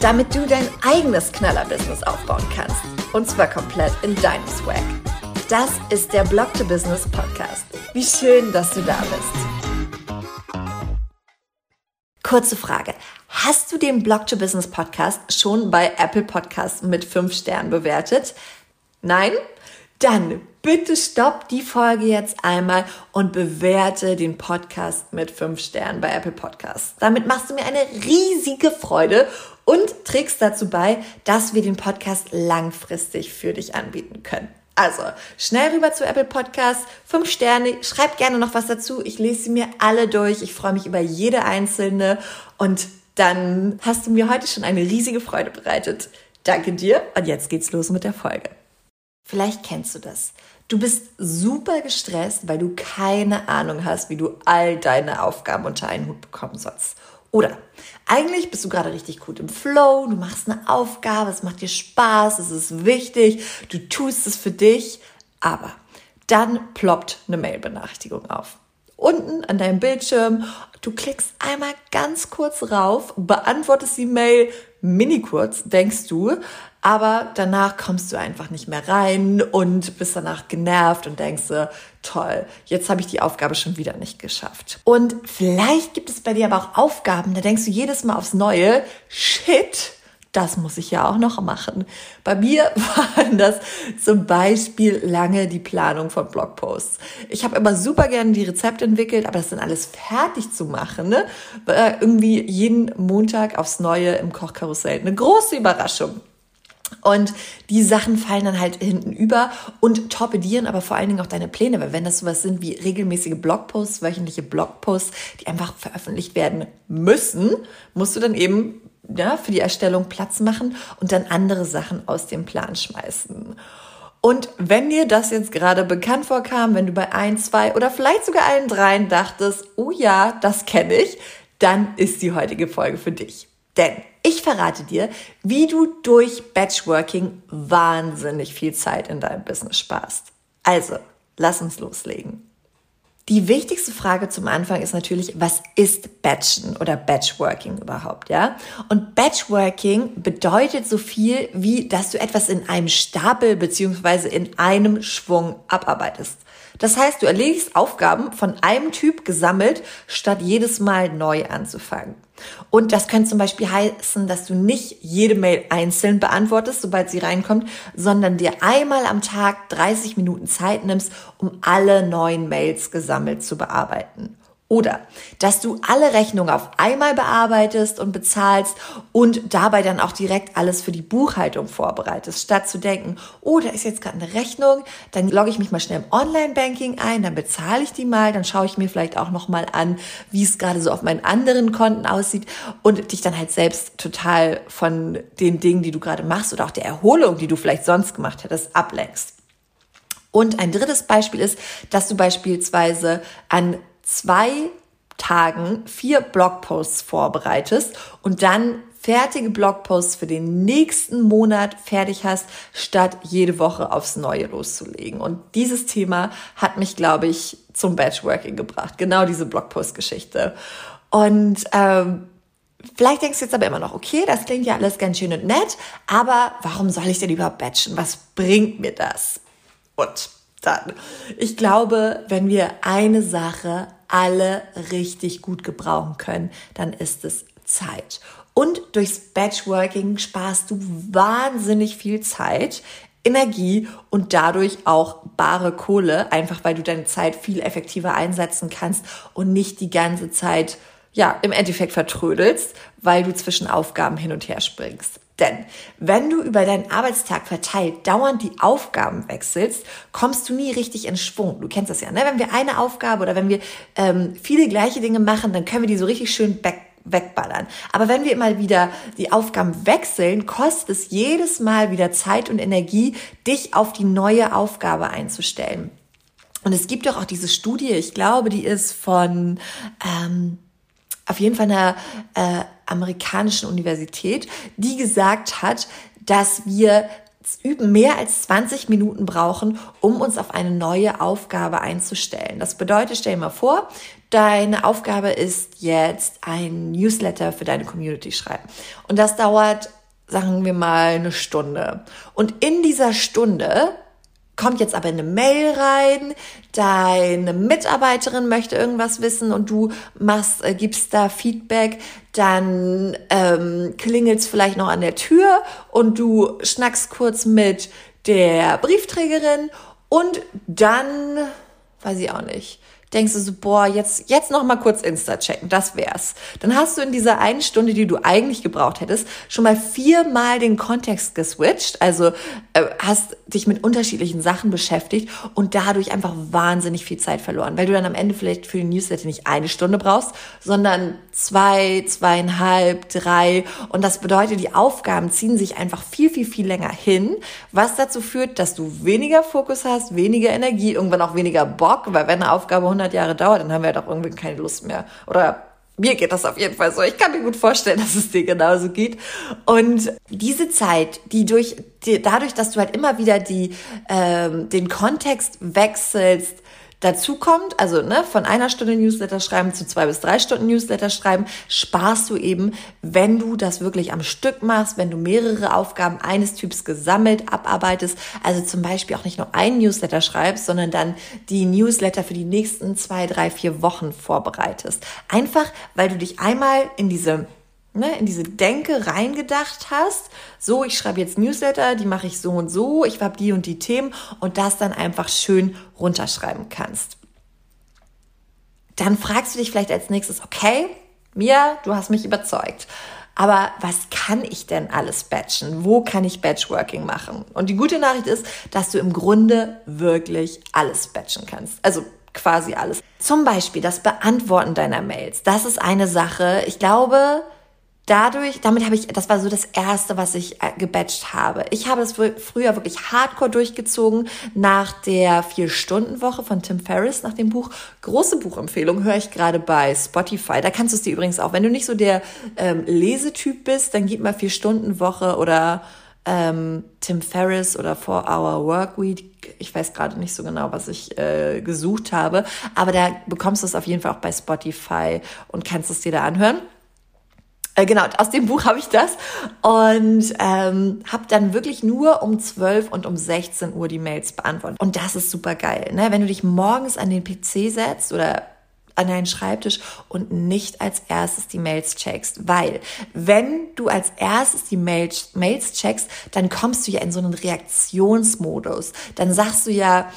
Damit du dein eigenes Knaller-Business aufbauen kannst. Und zwar komplett in deinem Swag. Das ist der Blog to Business Podcast. Wie schön, dass du da bist. Kurze Frage. Hast du den Blog to Business Podcast schon bei Apple Podcasts mit 5 Sternen bewertet? Nein? Dann bitte stopp die Folge jetzt einmal und bewerte den Podcast mit fünf Sternen bei Apple Podcasts. Damit machst du mir eine riesige Freude und trägst dazu bei, dass wir den Podcast langfristig für dich anbieten können. Also, schnell rüber zu Apple Podcasts, fünf Sterne, schreib gerne noch was dazu. Ich lese sie mir alle durch. Ich freue mich über jede einzelne und dann hast du mir heute schon eine riesige Freude bereitet. Danke dir und jetzt geht's los mit der Folge. Vielleicht kennst du das. Du bist super gestresst, weil du keine Ahnung hast, wie du all deine Aufgaben unter einen Hut bekommen sollst. Oder eigentlich bist du gerade richtig gut im Flow, du machst eine Aufgabe, es macht dir Spaß, es ist wichtig, du tust es für dich, aber dann ploppt eine Mail-Benachrichtigung auf. Unten an deinem Bildschirm, du klickst einmal ganz kurz rauf, beantwortest die Mail, mini kurz, denkst du, aber danach kommst du einfach nicht mehr rein und bist danach genervt und denkst toll, jetzt habe ich die Aufgabe schon wieder nicht geschafft. Und vielleicht gibt es bei dir aber auch Aufgaben, da denkst du jedes Mal aufs Neue, shit, das muss ich ja auch noch machen. Bei mir waren das zum Beispiel lange die Planung von Blogposts. Ich habe immer super gerne die Rezepte entwickelt, aber das dann alles fertig zu machen, ne? irgendwie jeden Montag aufs Neue im Kochkarussell. Eine große Überraschung. Und die Sachen fallen dann halt hinten über und torpedieren aber vor allen Dingen auch deine Pläne, weil wenn das sowas sind wie regelmäßige Blogposts, wöchentliche Blogposts, die einfach veröffentlicht werden müssen, musst du dann eben ja, für die Erstellung Platz machen und dann andere Sachen aus dem Plan schmeißen. Und wenn dir das jetzt gerade bekannt vorkam, wenn du bei ein, zwei oder vielleicht sogar allen dreien dachtest, oh ja, das kenne ich, dann ist die heutige Folge für dich. Denn ich verrate dir, wie du durch Batchworking wahnsinnig viel Zeit in deinem Business sparst. Also, lass uns loslegen. Die wichtigste Frage zum Anfang ist natürlich, was ist Batchen oder Batchworking überhaupt, ja? Und Batchworking bedeutet so viel wie, dass du etwas in einem Stapel beziehungsweise in einem Schwung abarbeitest. Das heißt, du erledigst Aufgaben von einem Typ gesammelt, statt jedes Mal neu anzufangen. Und das könnte zum Beispiel heißen, dass du nicht jede Mail einzeln beantwortest, sobald sie reinkommt, sondern dir einmal am Tag 30 Minuten Zeit nimmst, um alle neuen Mails gesammelt zu bearbeiten. Oder dass du alle Rechnungen auf einmal bearbeitest und bezahlst und dabei dann auch direkt alles für die Buchhaltung vorbereitest, statt zu denken, oh, da ist jetzt gerade eine Rechnung, dann logge ich mich mal schnell im Online-Banking ein, dann bezahle ich die mal, dann schaue ich mir vielleicht auch nochmal an, wie es gerade so auf meinen anderen Konten aussieht und dich dann halt selbst total von den Dingen, die du gerade machst oder auch der Erholung, die du vielleicht sonst gemacht hättest, ablenkst. Und ein drittes Beispiel ist, dass du beispielsweise an zwei Tagen vier Blogposts vorbereitest und dann fertige Blogposts für den nächsten Monat fertig hast, statt jede Woche aufs Neue loszulegen. Und dieses Thema hat mich, glaube ich, zum Batchworking gebracht. Genau diese Blogpost-Geschichte. Und ähm, Vielleicht denkst du jetzt aber immer noch, okay, das klingt ja alles ganz schön und nett, aber warum soll ich denn überhaupt batchen? Was bringt mir das? Und dann, ich glaube, wenn wir eine Sache alle richtig gut gebrauchen können, dann ist es Zeit. Und durchs Batchworking sparst du wahnsinnig viel Zeit, Energie und dadurch auch bare Kohle, einfach weil du deine Zeit viel effektiver einsetzen kannst und nicht die ganze Zeit, ja, im Endeffekt vertrödelst, weil du zwischen Aufgaben hin und her springst. Denn wenn du über deinen Arbeitstag verteilt dauernd die Aufgaben wechselst, kommst du nie richtig in Schwung. Du kennst das ja, ne? Wenn wir eine Aufgabe oder wenn wir ähm, viele gleiche Dinge machen, dann können wir die so richtig schön back wegballern. Aber wenn wir immer wieder die Aufgaben wechseln, kostet es jedes Mal wieder Zeit und Energie, dich auf die neue Aufgabe einzustellen. Und es gibt doch auch diese Studie, ich glaube, die ist von ähm, auf jeden Fall einer äh, amerikanischen Universität, die gesagt hat, dass wir üben mehr als 20 Minuten brauchen, um uns auf eine neue Aufgabe einzustellen. Das bedeutet, stell dir mal vor, deine Aufgabe ist jetzt ein Newsletter für deine Community schreiben. Und das dauert, sagen wir mal, eine Stunde. Und in dieser Stunde kommt jetzt aber eine Mail rein, deine Mitarbeiterin möchte irgendwas wissen und du machst, äh, gibst da Feedback, dann ähm, klingelt es vielleicht noch an der Tür und du schnackst kurz mit der Briefträgerin und dann, weiß ich auch nicht, denkst du so, boah, jetzt, jetzt noch mal kurz Insta checken, das wär's. Dann hast du in dieser einen Stunde, die du eigentlich gebraucht hättest, schon mal viermal den Kontext geswitcht, also äh, hast dich mit unterschiedlichen Sachen beschäftigt und dadurch einfach wahnsinnig viel Zeit verloren, weil du dann am Ende vielleicht für den Newsletter nicht eine Stunde brauchst, sondern zwei, zweieinhalb, drei und das bedeutet, die Aufgaben ziehen sich einfach viel, viel, viel länger hin, was dazu führt, dass du weniger Fokus hast, weniger Energie, irgendwann auch weniger Bock, weil wenn eine Aufgabe 100 Jahre dauert, dann haben wir doch irgendwie keine Lust mehr. Oder mir geht das auf jeden Fall so. Ich kann mir gut vorstellen, dass es dir genauso geht. Und diese Zeit, die durch, die, dadurch, dass du halt immer wieder die, ähm, den Kontext wechselst, Dazu kommt, also ne, von einer Stunde Newsletter schreiben zu zwei bis drei Stunden Newsletter schreiben, sparst du eben, wenn du das wirklich am Stück machst, wenn du mehrere Aufgaben eines Typs gesammelt abarbeitest, also zum Beispiel auch nicht nur einen Newsletter schreibst, sondern dann die Newsletter für die nächsten zwei, drei, vier Wochen vorbereitest. Einfach, weil du dich einmal in diese ne, in diese Denke reingedacht hast, so, ich schreibe jetzt Newsletter, die mache ich so und so, ich habe die und die Themen und das dann einfach schön runterschreiben kannst. Dann fragst du dich vielleicht als nächstes, okay, Mia, du hast mich überzeugt. Aber was kann ich denn alles batchen? Wo kann ich Batchworking machen? Und die gute Nachricht ist, dass du im Grunde wirklich alles batchen kannst. Also quasi alles. Zum Beispiel das Beantworten deiner Mails. Das ist eine Sache. Ich glaube, dadurch, damit habe ich, das war so das erste, was ich äh, gebatcht habe. Ich habe es früher wirklich hardcore durchgezogen nach der Vier-Stunden-Woche von Tim Ferriss, nach dem Buch. Große Buchempfehlung höre ich gerade bei Spotify. Da kannst du es dir übrigens auch, wenn du nicht so der ähm, Lesetyp bist, dann gib mal Vier-Stunden-Woche oder ähm, Tim Ferriss oder Four Hour Work Week. Ich weiß gerade nicht so genau, was ich äh, gesucht habe, aber da bekommst du es auf jeden Fall auch bei Spotify und kannst es dir da anhören. Äh, genau, aus dem Buch habe ich das und ähm, habe dann wirklich nur um 12 und um 16 Uhr die Mails beantwortet. Und das ist super geil, ne? wenn du dich morgens an den PC setzt oder an deinen Schreibtisch und nicht als erstes die Mails checkst. Weil, wenn du als erstes die Mails, Mails checkst, dann kommst du ja in so einen Reaktionsmodus. Dann sagst du ja,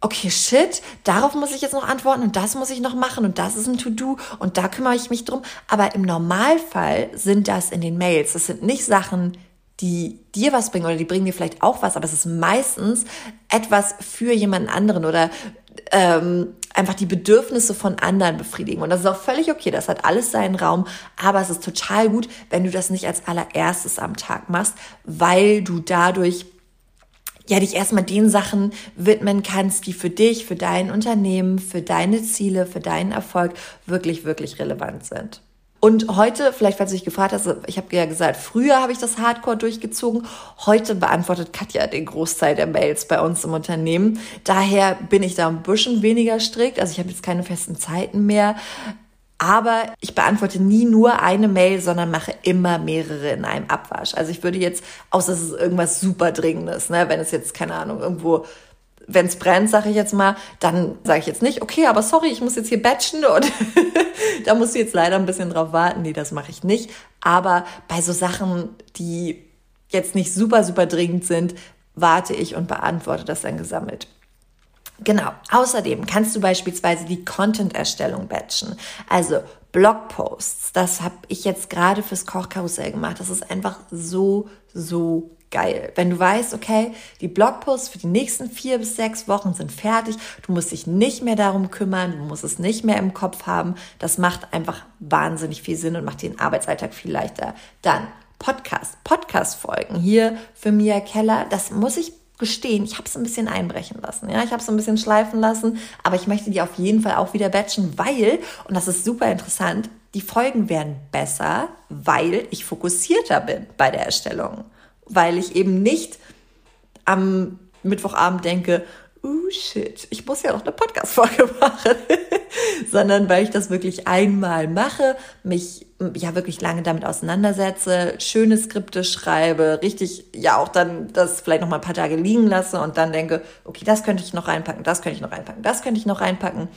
okay, shit, darauf muss ich jetzt noch antworten und das muss ich noch machen und das ist ein To-Do und da kümmere ich mich drum. Aber im Normalfall sind das in den Mails. Das sind nicht Sachen, die dir was bringen oder die bringen dir vielleicht auch was, aber es ist meistens etwas für jemanden anderen oder ähm, einfach die Bedürfnisse von anderen befriedigen. Und das ist auch völlig okay, das hat alles seinen Raum, aber es ist total gut, wenn du das nicht als allererstes am Tag machst, weil du dadurch ja, dich erstmal den Sachen widmen kannst, die für dich, für dein Unternehmen, für deine Ziele, für deinen Erfolg wirklich, wirklich relevant sind. Und heute, vielleicht falls du dich gefragt hast, ich habe ja gesagt, früher habe ich das Hardcore durchgezogen. Heute beantwortet Katja den Großteil der Mails bei uns im Unternehmen. Daher bin ich da ein bisschen weniger strikt. Also ich habe jetzt keine festen Zeiten mehr. Aber ich beantworte nie nur eine Mail, sondern mache immer mehrere in einem Abwasch. Also ich würde jetzt, außer es ist irgendwas super Dringendes, ne, wenn es jetzt, keine Ahnung, irgendwo, wenn es brennt, sage ich jetzt mal, dann sage ich jetzt nicht, okay, aber sorry, ich muss jetzt hier batchen und da musst du jetzt leider ein bisschen drauf warten. Nee, das mache ich nicht. Aber bei so Sachen, die jetzt nicht super, super dringend sind, warte ich und beantworte das dann gesammelt. Genau. Außerdem kannst du beispielsweise die Content-Erstellung batchen. Also Blogposts. Das habe ich jetzt gerade fürs Kochkarussell gemacht. Das ist einfach so, so geil. Wenn du weißt, okay, die Blogposts für die nächsten vier bis sechs Wochen sind fertig, du musst dich nicht mehr darum kümmern, du musst es nicht mehr im Kopf haben. Das macht einfach wahnsinnig viel Sinn und macht den Arbeitsalltag viel leichter. Dann Podcast, Podcast-Folgen hier für Mia Keller. Das muss ich gestehen, ich habe es ein bisschen einbrechen lassen. Ja, ich habe es ein bisschen schleifen lassen, aber ich möchte die auf jeden Fall auch wieder batchen, weil, und das ist super interessant, die Folgen werden besser, weil ich fokussierter bin bei der Erstellung. Weil ich eben nicht am Mittwochabend denke, oh shit, ich muss ja noch eine Podcast-Folge machen, sondern weil ich das wirklich einmal mache, mich ja wirklich lange damit auseinandersetze, schöne Skripte schreibe, richtig ja auch dann das vielleicht noch mal ein paar Tage liegen lasse und dann denke, okay, das könnte ich noch reinpacken, das könnte ich noch reinpacken, das könnte ich noch reinpacken.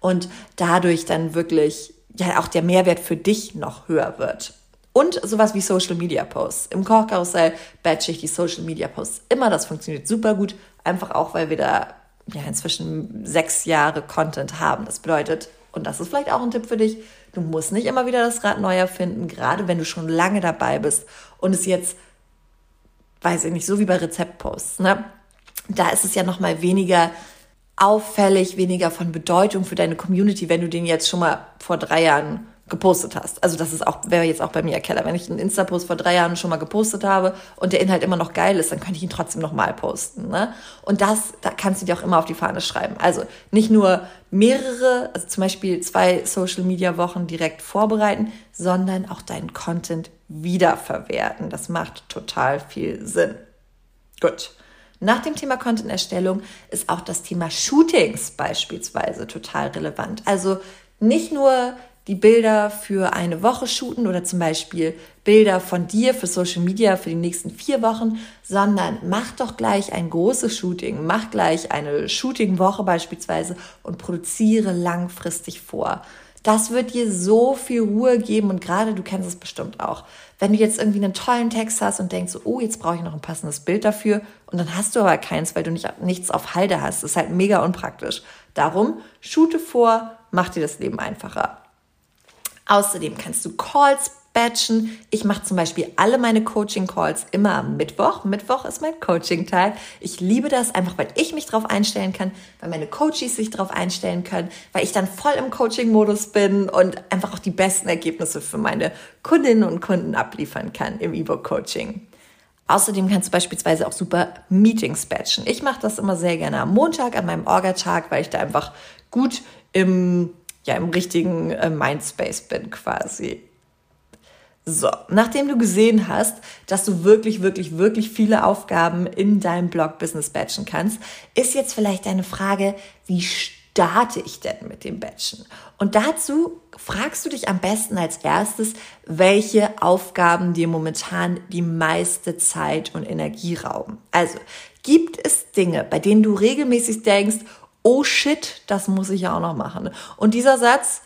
Und dadurch dann wirklich ja auch der Mehrwert für dich noch höher wird. Und sowas wie Social Media Posts. Im Kochkarussell batche ich die Social Media Posts immer. Das funktioniert super gut. Einfach auch, weil wir da ja inzwischen sechs Jahre Content haben. Das bedeutet, und das ist vielleicht auch ein Tipp für dich, du musst nicht immer wieder das Rad neu erfinden, gerade wenn du schon lange dabei bist und es jetzt, weiß ich nicht, so wie bei Rezeptposts, ne? Da ist es ja noch mal weniger auffällig, weniger von Bedeutung für deine Community, wenn du den jetzt schon mal vor drei Jahren gepostet hast. Also das ist auch, wäre jetzt auch bei mir Keller. Wenn ich einen Insta-Post vor drei Jahren schon mal gepostet habe und der Inhalt immer noch geil ist, dann könnte ich ihn trotzdem nochmal posten. Ne? Und das, da kannst du dir auch immer auf die Fahne schreiben. Also nicht nur mehrere, also zum Beispiel zwei Social-Media-Wochen direkt vorbereiten, sondern auch deinen Content wiederverwerten. Das macht total viel Sinn. Gut. Nach dem Thema Content-Erstellung ist auch das Thema Shootings beispielsweise total relevant. Also nicht nur die Bilder für eine Woche shooten oder zum Beispiel Bilder von dir für Social Media für die nächsten vier Wochen, sondern mach doch gleich ein großes Shooting, mach gleich eine Shooting-Woche beispielsweise und produziere langfristig vor. Das wird dir so viel Ruhe geben und gerade du kennst es bestimmt auch. Wenn du jetzt irgendwie einen tollen Text hast und denkst, oh, jetzt brauche ich noch ein passendes Bild dafür und dann hast du aber keins, weil du nicht, nichts auf Halde hast. Das ist halt mega unpraktisch. Darum, shoote vor, mach dir das Leben einfacher. Außerdem kannst du Calls batchen. Ich mache zum Beispiel alle meine Coaching-Calls immer am Mittwoch. Mittwoch ist mein Coaching-Tag. Ich liebe das einfach, weil ich mich darauf einstellen kann, weil meine Coaches sich darauf einstellen können, weil ich dann voll im Coaching-Modus bin und einfach auch die besten Ergebnisse für meine Kundinnen und Kunden abliefern kann im E-Book-Coaching. Außerdem kannst du beispielsweise auch super Meetings batchen. Ich mache das immer sehr gerne am Montag, an meinem Orga-Tag, weil ich da einfach gut im, ja, im richtigen äh, Mindspace bin quasi. So, nachdem du gesehen hast, dass du wirklich, wirklich, wirklich viele Aufgaben in deinem Blog-Business batchen kannst, ist jetzt vielleicht deine Frage, wie starte ich denn mit dem Batchen? Und dazu fragst du dich am besten als erstes, welche Aufgaben dir momentan die meiste Zeit und Energie rauben. Also, gibt es Dinge, bei denen du regelmäßig denkst, oh shit, das muss ich ja auch noch machen. Und dieser Satz,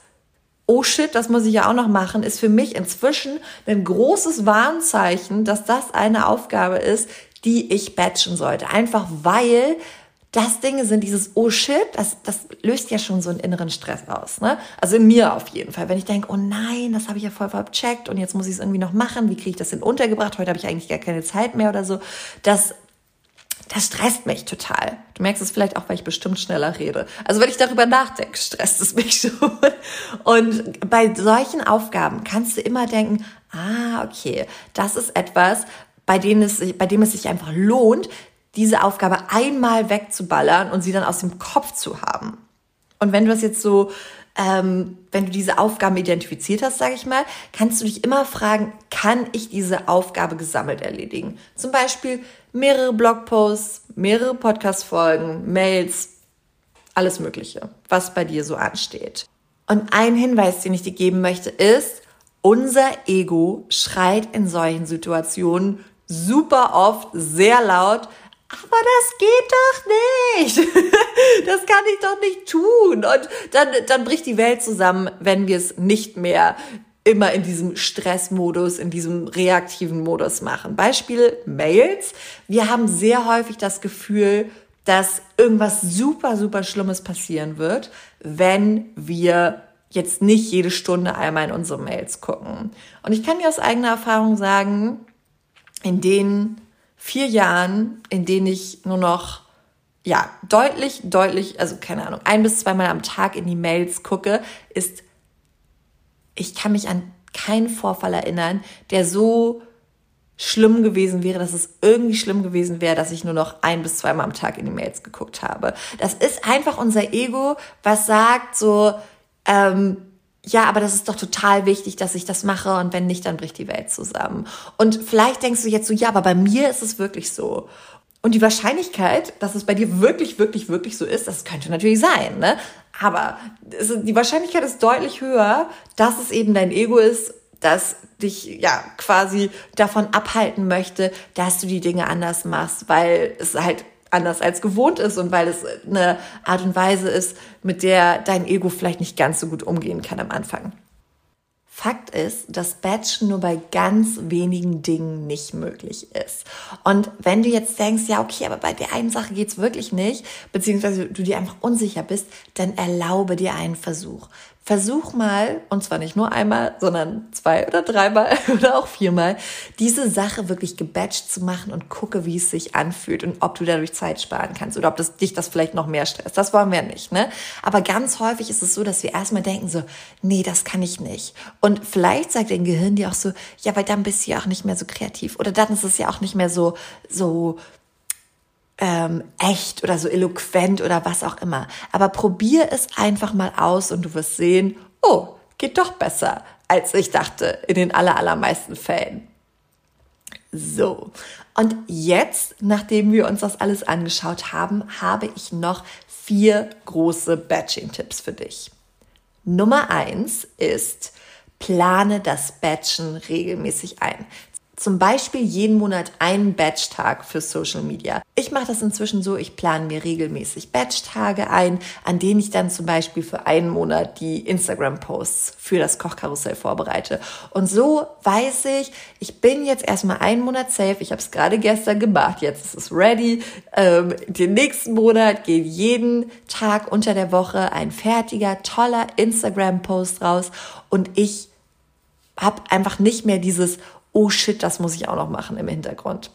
oh shit, das muss ich ja auch noch machen, ist für mich inzwischen ein großes Warnzeichen, dass das eine Aufgabe ist, die ich batchen sollte. Einfach weil das Dinge sind, dieses oh shit, das, das löst ja schon so einen inneren Stress aus. Ne? Also in mir auf jeden Fall. Wenn ich denke, oh nein, das habe ich ja voll vercheckt und jetzt muss ich es irgendwie noch machen, wie kriege ich das denn untergebracht? Heute habe ich eigentlich gar keine Zeit mehr oder so. Das das stresst mich total. Du merkst es vielleicht auch, weil ich bestimmt schneller rede. Also wenn ich darüber nachdenke, stresst es mich schon. Und bei solchen Aufgaben kannst du immer denken, ah, okay, das ist etwas, bei dem es, bei dem es sich einfach lohnt, diese Aufgabe einmal wegzuballern und sie dann aus dem Kopf zu haben. Und wenn du das jetzt so ähm, wenn du diese Aufgaben identifiziert hast, sage ich mal, kannst du dich immer fragen, kann ich diese Aufgabe gesammelt erledigen? Zum Beispiel mehrere Blogposts, mehrere Podcast-Folgen, Mails, alles Mögliche, was bei dir so ansteht. Und ein Hinweis, den ich dir geben möchte, ist, unser Ego schreit in solchen Situationen super oft sehr laut, aber das geht doch nicht. Das kann ich doch nicht tun. Und dann, dann bricht die Welt zusammen, wenn wir es nicht mehr immer in diesem Stressmodus, in diesem reaktiven Modus machen. Beispiel Mails. Wir haben sehr häufig das Gefühl, dass irgendwas super, super Schlimmes passieren wird, wenn wir jetzt nicht jede Stunde einmal in unsere Mails gucken. Und ich kann dir aus eigener Erfahrung sagen, in den vier Jahren, in denen ich nur noch ja, deutlich, deutlich, also keine Ahnung, ein bis zweimal am Tag in die Mails gucke, ist, ich kann mich an keinen Vorfall erinnern, der so schlimm gewesen wäre, dass es irgendwie schlimm gewesen wäre, dass ich nur noch ein bis zweimal am Tag in die Mails geguckt habe. Das ist einfach unser Ego, was sagt so, ähm, ja, aber das ist doch total wichtig, dass ich das mache und wenn nicht, dann bricht die Welt zusammen. Und vielleicht denkst du jetzt so, ja, aber bei mir ist es wirklich so. Und die Wahrscheinlichkeit, dass es bei dir wirklich, wirklich, wirklich so ist, das könnte natürlich sein, ne? Aber die Wahrscheinlichkeit ist deutlich höher, dass es eben dein Ego ist, das dich ja quasi davon abhalten möchte, dass du die Dinge anders machst, weil es halt anders als gewohnt ist und weil es eine Art und Weise ist, mit der dein Ego vielleicht nicht ganz so gut umgehen kann am Anfang. Fakt ist, dass Batchen nur bei ganz wenigen Dingen nicht möglich ist. Und wenn du jetzt denkst, ja, okay, aber bei der einen Sache geht's wirklich nicht, beziehungsweise du dir einfach unsicher bist, dann erlaube dir einen Versuch. Versuch mal, und zwar nicht nur einmal, sondern zwei oder dreimal oder auch viermal, diese Sache wirklich gebatcht zu machen und gucke, wie es sich anfühlt und ob du dadurch Zeit sparen kannst oder ob das, dich das vielleicht noch mehr stresst. Das wollen wir nicht, ne? Aber ganz häufig ist es so, dass wir erstmal denken so, nee, das kann ich nicht. Und vielleicht sagt dein Gehirn dir auch so, ja, weil dann bist du ja auch nicht mehr so kreativ oder dann ist es ja auch nicht mehr so, so, ähm, echt oder so eloquent oder was auch immer. Aber probier es einfach mal aus und du wirst sehen, oh, geht doch besser, als ich dachte, in den allermeisten Fällen. So, und jetzt, nachdem wir uns das alles angeschaut haben, habe ich noch vier große Batching-Tipps für dich. Nummer eins ist, plane das Batchen regelmäßig ein zum Beispiel jeden Monat einen Batch-Tag für Social Media. Ich mache das inzwischen so, ich plane mir regelmäßig Batch-Tage ein, an denen ich dann zum Beispiel für einen Monat die Instagram-Posts für das Kochkarussell vorbereite. Und so weiß ich, ich bin jetzt erstmal einen Monat safe. Ich habe es gerade gestern gemacht, jetzt ist es ready. Ähm, den nächsten Monat geht jeden Tag unter der Woche ein fertiger, toller Instagram-Post raus und ich habe einfach nicht mehr dieses oh shit, das muss ich auch noch machen im Hintergrund,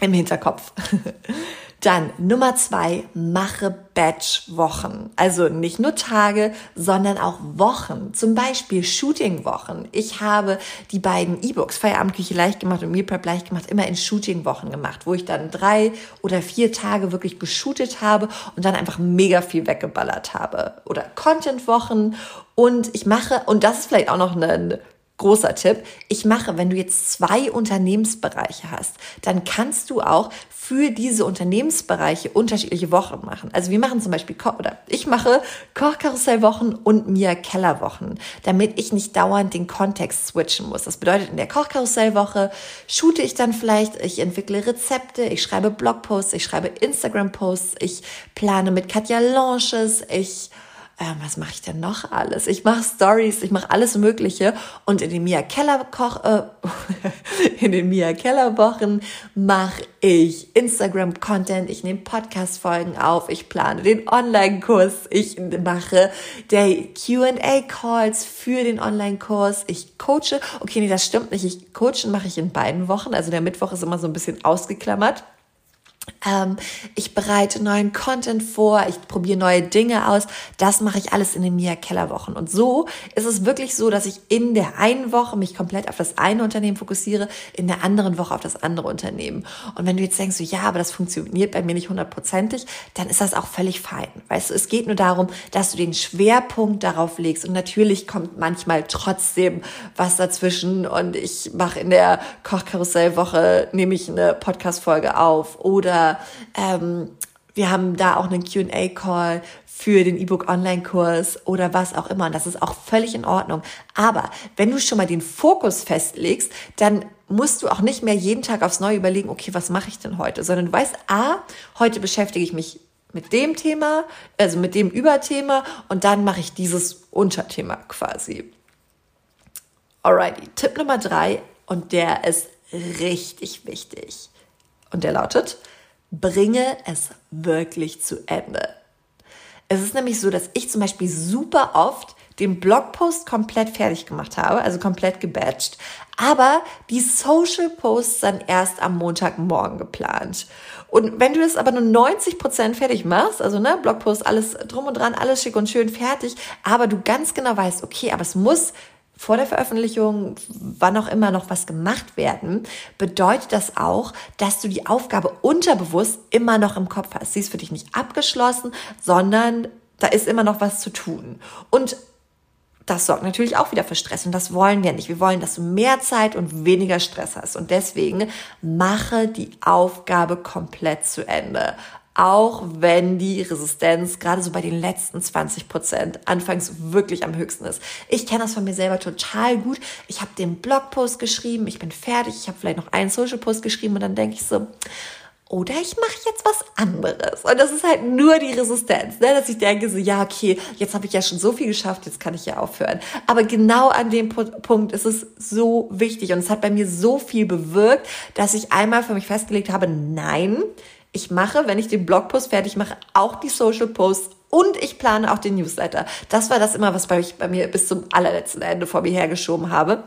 im Hinterkopf. Dann Nummer zwei, mache Batch-Wochen. Also nicht nur Tage, sondern auch Wochen. Zum Beispiel Shooting-Wochen. Ich habe die beiden E-Books, Feierabendküche leicht gemacht und Meal Prep leicht gemacht, immer in Shooting-Wochen gemacht, wo ich dann drei oder vier Tage wirklich geshootet habe und dann einfach mega viel weggeballert habe. Oder Content-Wochen. Und ich mache, und das ist vielleicht auch noch eine Großer Tipp. Ich mache, wenn du jetzt zwei Unternehmensbereiche hast, dann kannst du auch für diese Unternehmensbereiche unterschiedliche Wochen machen. Also wir machen zum Beispiel, Ko oder ich mache Kochkarussellwochen und Mia Kellerwochen, damit ich nicht dauernd den Kontext switchen muss. Das bedeutet, in der Kochkarussellwoche shoote ich dann vielleicht, ich entwickle Rezepte, ich schreibe Blogposts, ich schreibe Instagram-Posts, ich plane mit Katja Launches, ich ähm, was mache ich denn noch alles? Ich mache Stories, ich mache alles Mögliche. Und in den Mia Keller Koch, äh, in den Mia Keller Wochen mache ich Instagram Content, ich nehme Podcast Folgen auf, ich plane den Online Kurs, ich mache der Q&A Calls für den Online Kurs, ich coache. Okay, nee, das stimmt nicht. Ich coachen mache ich in beiden Wochen, also der Mittwoch ist immer so ein bisschen ausgeklammert. Ähm, ich bereite neuen Content vor, ich probiere neue Dinge aus. Das mache ich alles in den Mia Keller Wochen. Und so ist es wirklich so, dass ich in der einen Woche mich komplett auf das eine Unternehmen fokussiere, in der anderen Woche auf das andere Unternehmen. Und wenn du jetzt denkst, so, ja, aber das funktioniert bei mir nicht hundertprozentig, dann ist das auch völlig fein. Weißt du, es geht nur darum, dass du den Schwerpunkt darauf legst. Und natürlich kommt manchmal trotzdem was dazwischen. Und ich mache in der Kochkarussellwoche, nehme ich eine Podcast-Folge auf oder oder ähm, wir haben da auch einen QA-Call für den E-Book Online-Kurs oder was auch immer. Und das ist auch völlig in Ordnung. Aber wenn du schon mal den Fokus festlegst, dann musst du auch nicht mehr jeden Tag aufs Neue überlegen, okay, was mache ich denn heute? Sondern du weißt, ah, heute beschäftige ich mich mit dem Thema, also mit dem Überthema und dann mache ich dieses Unterthema quasi. Alrighty, Tipp Nummer drei und der ist richtig wichtig. Und der lautet, bringe es wirklich zu Ende. Es ist nämlich so, dass ich zum Beispiel super oft den Blogpost komplett fertig gemacht habe, also komplett gebatcht, aber die Social Posts dann erst am Montagmorgen geplant. Und wenn du das aber nur 90 Prozent fertig machst, also ne, Blogpost, alles drum und dran, alles schick und schön fertig, aber du ganz genau weißt, okay, aber es muss vor der Veröffentlichung, wann auch immer noch was gemacht werden, bedeutet das auch, dass du die Aufgabe unterbewusst immer noch im Kopf hast. Sie ist für dich nicht abgeschlossen, sondern da ist immer noch was zu tun. Und das sorgt natürlich auch wieder für Stress und das wollen wir nicht. Wir wollen, dass du mehr Zeit und weniger Stress hast. Und deswegen mache die Aufgabe komplett zu Ende auch wenn die Resistenz gerade so bei den letzten 20 Prozent anfangs wirklich am höchsten ist. Ich kenne das von mir selber total gut. Ich habe den Blogpost geschrieben, ich bin fertig, ich habe vielleicht noch einen Social Post geschrieben und dann denke ich so, oder ich mache jetzt was anderes. Und das ist halt nur die Resistenz, ne? dass ich denke so, ja, okay, jetzt habe ich ja schon so viel geschafft, jetzt kann ich ja aufhören. Aber genau an dem Punkt ist es so wichtig und es hat bei mir so viel bewirkt, dass ich einmal für mich festgelegt habe, nein, ich mache, wenn ich den Blogpost fertig mache, auch die Social Posts und ich plane auch den Newsletter. Das war das immer, was ich bei mir bis zum allerletzten Ende vor mir hergeschoben habe.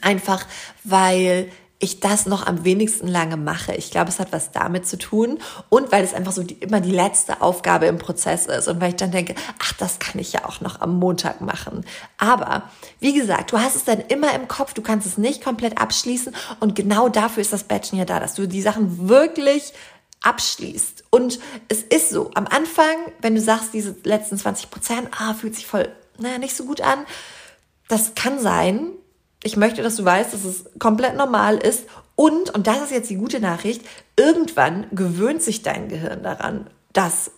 Einfach, weil ich das noch am wenigsten lange mache. Ich glaube, es hat was damit zu tun und weil es einfach so die, immer die letzte Aufgabe im Prozess ist und weil ich dann denke, ach, das kann ich ja auch noch am Montag machen. Aber wie gesagt, du hast es dann immer im Kopf, du kannst es nicht komplett abschließen und genau dafür ist das Batchen ja da, dass du die Sachen wirklich abschließt. Und es ist so, am Anfang, wenn du sagst, diese letzten 20 Prozent, ah, fühlt sich voll, naja, nicht so gut an, das kann sein. Ich möchte, dass du weißt, dass es komplett normal ist. Und, und das ist jetzt die gute Nachricht, irgendwann gewöhnt sich dein Gehirn daran, dass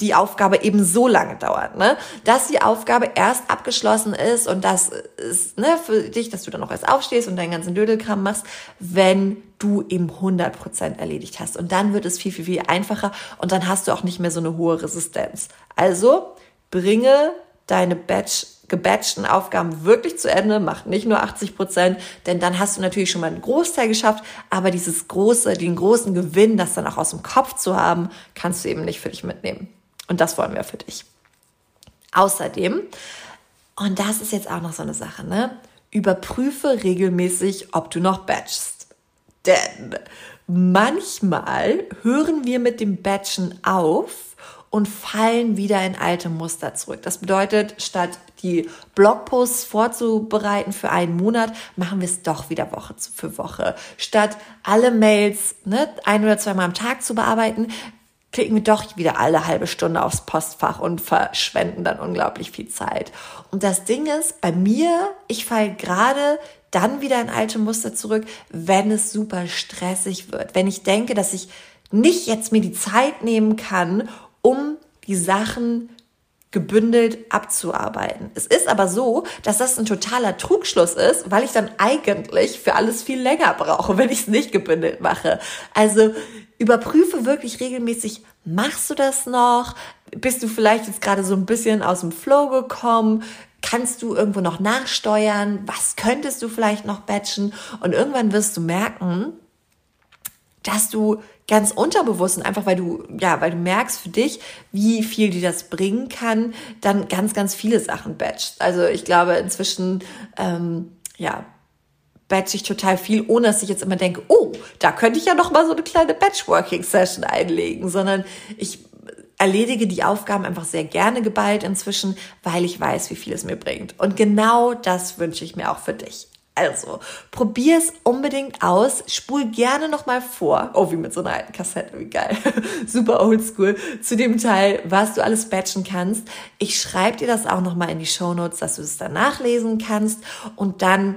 die Aufgabe eben so lange dauert, ne? Dass die Aufgabe erst abgeschlossen ist und das ist, ne, für dich, dass du dann auch erst aufstehst und deinen ganzen Dödelkram machst, wenn du eben 100% erledigt hast. Und dann wird es viel, viel, viel einfacher und dann hast du auch nicht mehr so eine hohe Resistenz. Also bringe deine Batch gebatchten Aufgaben wirklich zu Ende, mach nicht nur 80% denn dann hast du natürlich schon mal einen Großteil geschafft, aber dieses große, den großen Gewinn, das dann auch aus dem Kopf zu haben, kannst du eben nicht für dich mitnehmen. Und das wollen wir für dich. Außerdem, und das ist jetzt auch noch so eine Sache, ne? Überprüfe regelmäßig, ob du noch batchst. Denn manchmal hören wir mit dem Batchen auf und fallen wieder in alte Muster zurück. Das bedeutet, statt die Blogposts vorzubereiten für einen Monat, machen wir es doch wieder Woche für Woche. Statt alle Mails ne, ein oder zweimal am Tag zu bearbeiten, klicken wir doch wieder alle halbe Stunde aufs Postfach und verschwenden dann unglaublich viel Zeit. Und das Ding ist, bei mir, ich falle gerade dann wieder in alte Muster zurück, wenn es super stressig wird. Wenn ich denke, dass ich nicht jetzt mir die Zeit nehmen kann, um die Sachen gebündelt abzuarbeiten. Es ist aber so, dass das ein totaler Trugschluss ist, weil ich dann eigentlich für alles viel länger brauche, wenn ich es nicht gebündelt mache. Also überprüfe wirklich regelmäßig, machst du das noch? Bist du vielleicht jetzt gerade so ein bisschen aus dem Flow gekommen? Kannst du irgendwo noch nachsteuern? Was könntest du vielleicht noch batchen? Und irgendwann wirst du merken, dass du ganz unterbewusst und einfach weil du ja weil du merkst für dich wie viel dir das bringen kann dann ganz ganz viele Sachen batchst also ich glaube inzwischen ähm, ja batch ich total viel, ohne dass ich jetzt immer denke, oh, da könnte ich ja noch mal so eine kleine Batchworking-Session einlegen, sondern ich erledige die Aufgaben einfach sehr gerne geballt inzwischen, weil ich weiß, wie viel es mir bringt. Und genau das wünsche ich mir auch für dich. Also, probier es unbedingt aus. Spul gerne nochmal vor. Oh, wie mit so einer alten Kassette, wie geil. Super oldschool. Zu dem Teil, was du alles batchen kannst. Ich schreibe dir das auch nochmal in die Show Notes, dass du es dann nachlesen kannst. Und dann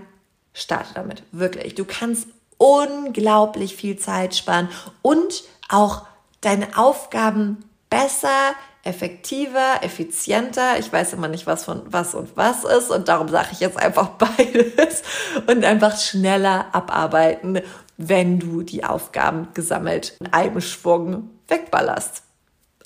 starte damit. Wirklich. Du kannst unglaublich viel Zeit sparen und auch deine Aufgaben besser, effektiver, effizienter. Ich weiß immer nicht, was von was und was ist und darum sage ich jetzt einfach beides und einfach schneller abarbeiten, wenn du die Aufgaben gesammelt in einem Schwung wegballerst.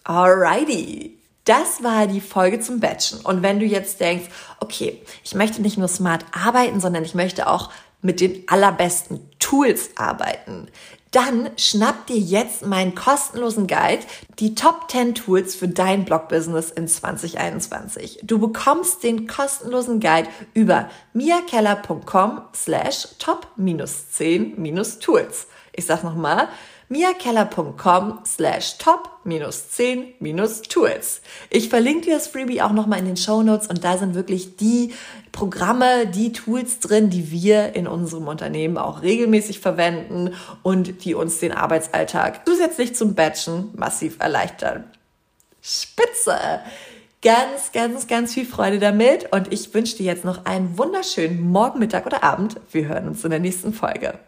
Alrighty. Das war die Folge zum Batchen. Und wenn du jetzt denkst, okay, ich möchte nicht nur smart arbeiten, sondern ich möchte auch mit den allerbesten Tools arbeiten, dann schnapp dir jetzt meinen kostenlosen Guide, die Top 10 Tools für dein Blog-Business in 2021. Du bekommst den kostenlosen Guide über miakeller.com slash top-10-tools. Ich sag nochmal, miakeller.com slash top minus 10 minus Tools. Ich verlinke dir das Freebie auch nochmal in den Show Notes und da sind wirklich die Programme, die Tools drin, die wir in unserem Unternehmen auch regelmäßig verwenden und die uns den Arbeitsalltag zusätzlich zum Batchen massiv erleichtern. Spitze! Ganz, ganz, ganz viel Freude damit und ich wünsche dir jetzt noch einen wunderschönen Morgen, Mittag oder Abend. Wir hören uns in der nächsten Folge.